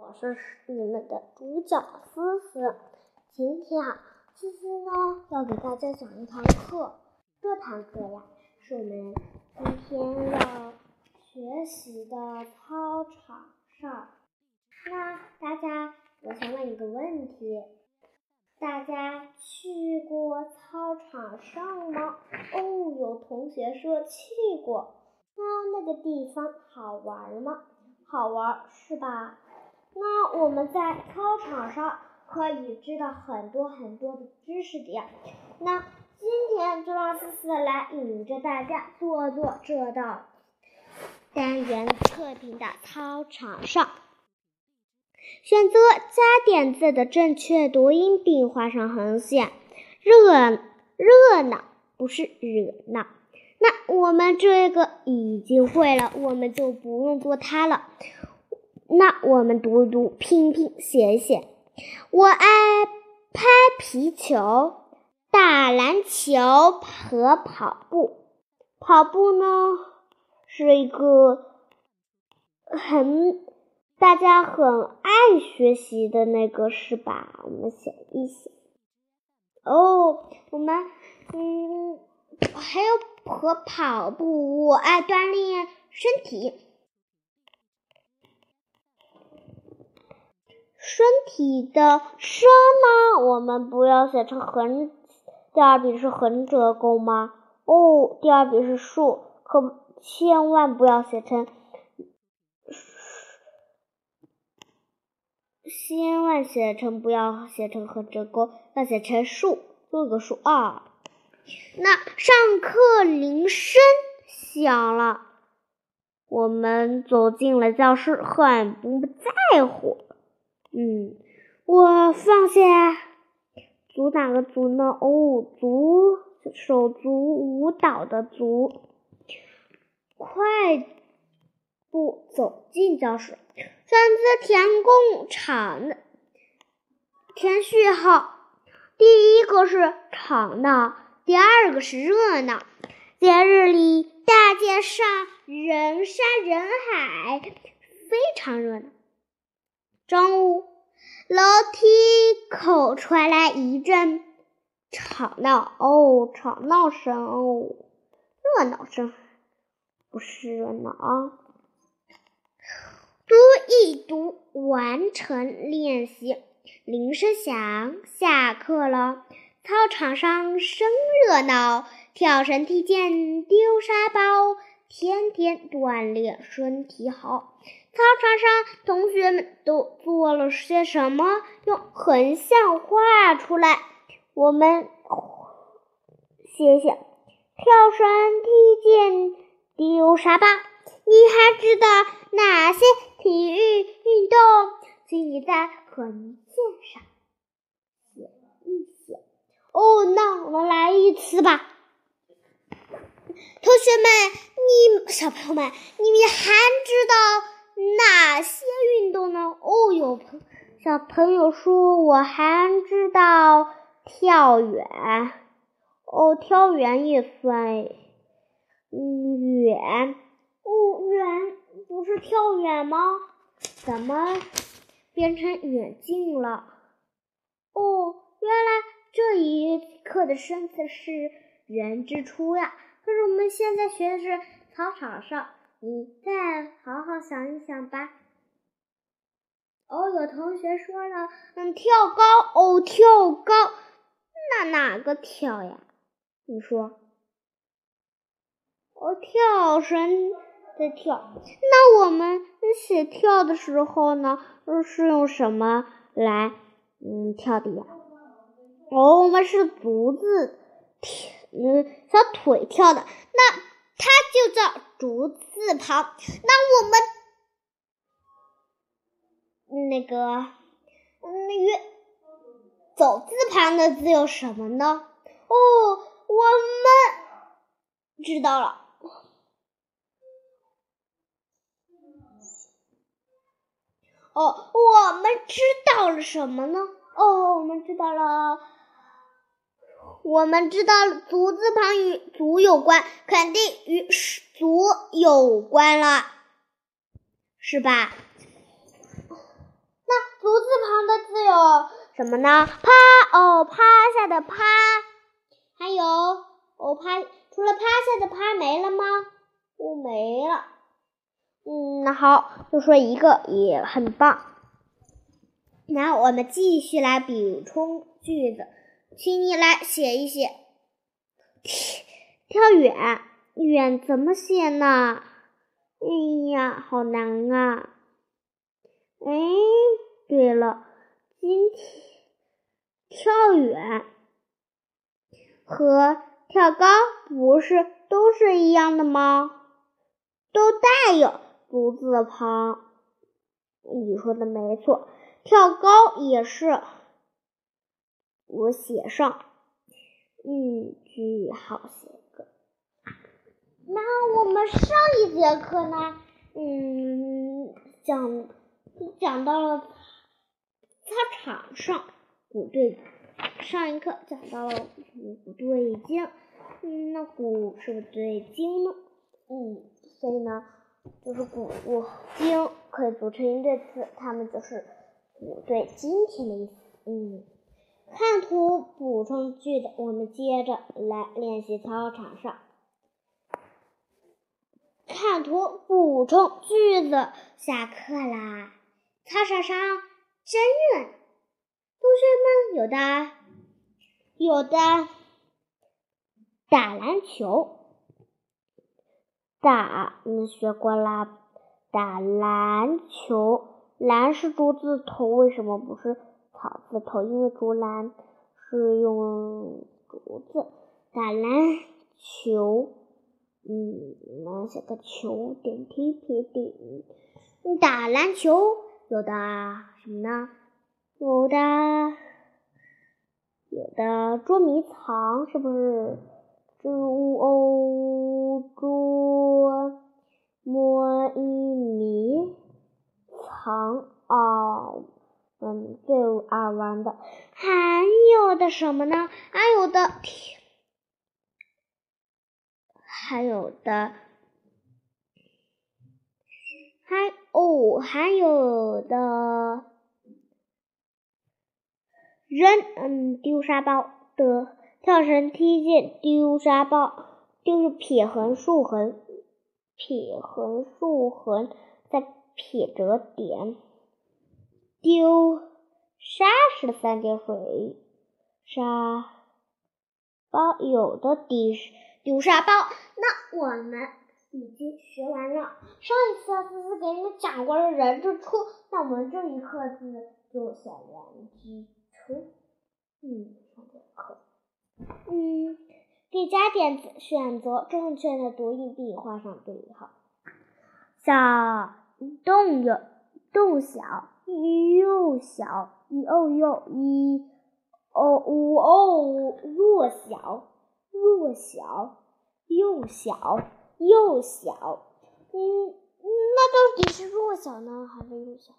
我是你们的主角思思。今天啊，思思呢要给大家讲一堂课。这堂课呀，是我们今天要学习的操场上。那大家，我想问一个问题：大家去过操场上吗？哦，有同学说去过。那那个地方好玩吗？好玩，是吧？那我们在操场上可以知道很多很多的知识点。那今天就让思思来领着大家做做这道单元测评的操场上。选择加点字的正确读音，并画上横线。热热闹不是惹闹。那我们这个已经会了，我们就不用做它了。那我们读读、拼拼、写写。我爱拍皮球、打篮球和跑步。跑步呢，是一个很大家很爱学习的那个，是吧？我们写一写。哦，我们嗯，还有和跑步，我爱锻炼身体。身体的身呢？我们不要写成横，第二笔是横折钩吗？哦，第二笔是竖，可千万不要写成，千万写成不要写成横折钩，要写成竖，做个竖二。那上课铃声响了，我们走进了教室，很不在乎。嗯，我放下足哪个足呢？哦，足手足舞蹈的足，快步走进教室，选择填空场的填序号。第一个是吵闹，第二个是热闹。节日里，大街上人山人海，非常热闹。中午，楼梯口传来一阵吵闹哦，吵闹声哦，热闹声，不是热闹啊。读一读，完成练习。铃声响，下课了。操场上生热闹，跳绳、踢毽、丢沙包，天天锻炼身体好。操场上，同学们都做了些什么？用横向画出来。我们写写：跳绳、踢毽、丢沙包。你还知道哪些体育运动？请你在横线上写一写。哦，那我们来一次吧。同学们，你小朋友们，你们还知道？哪些运动呢？哦，有朋小朋友说，我还知道跳远。哦，跳远也算。嗯，远。哦，远不是跳远吗？怎么变成远近了？哦，原来这一课的生词是人之初呀。可是我们现在学的是操场上。你再好好想一想吧。哦，有同学说了，嗯，跳高哦，跳高，那哪个跳呀？你说？哦，跳绳的跳。那我们写跳的时候呢，是用什么来嗯跳的呀？哦，我们是足字跳，嗯，小腿跳的。那。它就叫竹字旁。那我们那个那个走字旁的字有什么呢？哦，我们知道了。哦，我们知道了什么呢？哦，我们知道了。我们知道足字旁与足有关，肯定与足有关了，是吧？那足字旁的字有什么呢？趴哦，趴下的趴，还有哦趴，除了趴下的趴没了吗？不，没了。嗯，那好，就说一个也很棒。那我们继续来补充句子，请你来写一写。跳远，远怎么写呢？哎呀，好难啊！哎，对了，今天跳远和跳高不是都是一样的吗？都带有足字旁。你说的没错，跳高也是。我写上，嗯，句号写个。那我们上一节课呢？嗯，讲讲到了操场上，鼓队。上一课讲到了鼓队经，嗯，那鼓是不是对经呢？嗯，所以呢，就是鼓经可以组成一对词，它们就是鼓对今天的意思。嗯，看图补充句子，我们接着来练习操场上。看图补充句子，下课啦！操场上真热，同学们有的有的打篮球，打你学过啦？打篮球，篮是竹字头，为什么不是草字头？因为竹篮是用竹子打篮球。嗯，那写个球点题撇顶。打篮球有的什么呢？有的有的捉迷藏，是不是？捉哦捉摸一迷藏最爱玩的。还有的什么呢？还有的。还有的，还哦，还有的人，嗯，丢沙包的，跳绳、踢毽、丢沙包，就是撇横、竖横，撇横、竖横，再撇折点，丢沙是三点水，沙包有的丢丢沙包。那我们已经学完了。上一次思思给你们讲过了人之初，那我们这一课字就写人之初。嗯，上节课。嗯，给加点子，选择正确的读音并画上对号。小动有动小，幼小，一哦幼一哦五哦弱小，弱小。幼小，幼小，嗯，那到底是弱小呢，还是幼小？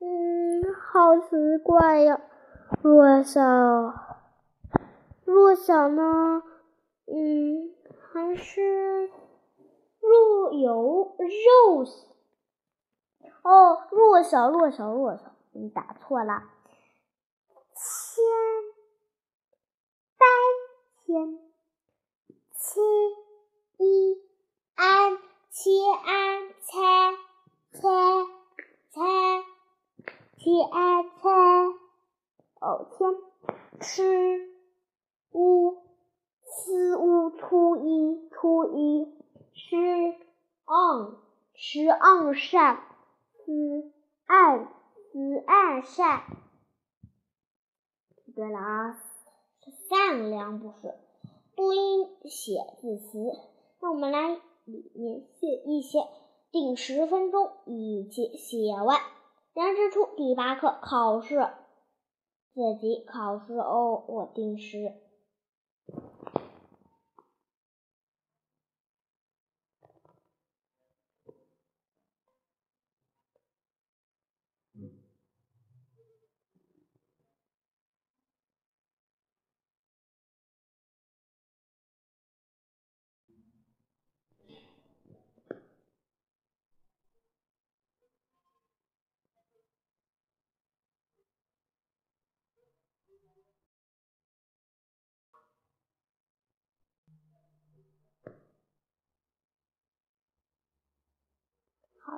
嗯，好奇怪呀，弱小，弱小呢？嗯，还是弱有肉小？哦，弱小，弱小，弱小，你打错了，千，三千。七一安七安猜猜猜七安猜哦天吃乌四乌初一初一吃昂吃昂善思暗思暗善对了啊是善良不是。多音写字词，那我们来里面写一些，定十分钟一起写完。人之初第八课考试，自己考试哦，我定时。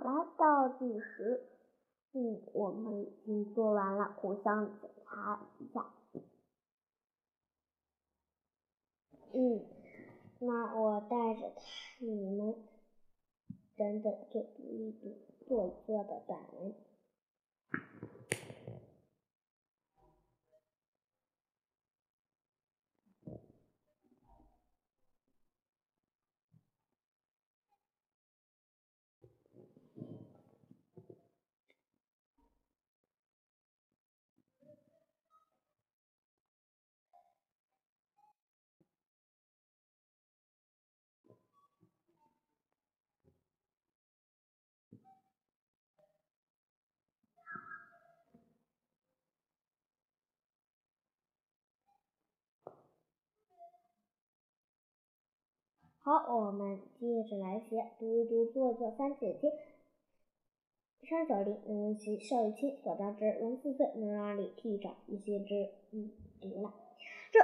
来倒计时。嗯，我们已经做完了，互相检查一下。嗯，那我带着你们等等做读一读，做一做的短文。好，我们接着来写，读一读，做一做，三姐姐。山小林，能文琪，少雨清，所当之，龙四岁，能让里替长一些之。嗯，读了。这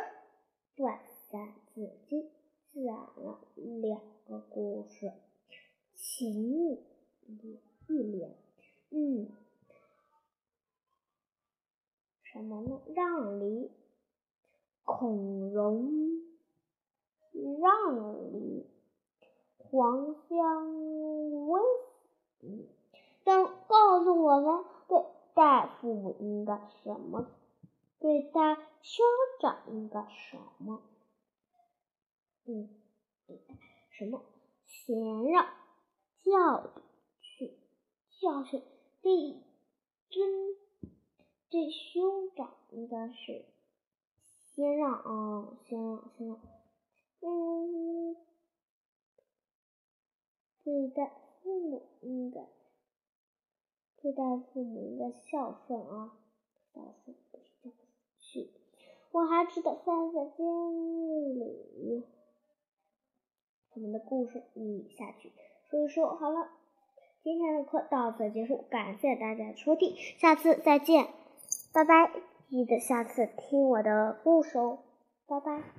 段三字经讲了两个故事，请你一连。嗯，什么呢？让梨，孔融。让梨，黄香微死。这告诉我们，对待父母应该什么？对待兄长应该什么？嗯，什么？先让教训教训对尊对兄长应该是先让啊，先让先让。嗯，对待父母应该对待父母应该孝顺啊，孝顺不是孝顺。我还知道三字经里我们的故事，你下去说一说。好了，今天的课到此结束，感谢大家的收听，下次再见，拜拜！记得下次听我的故事哦，拜拜。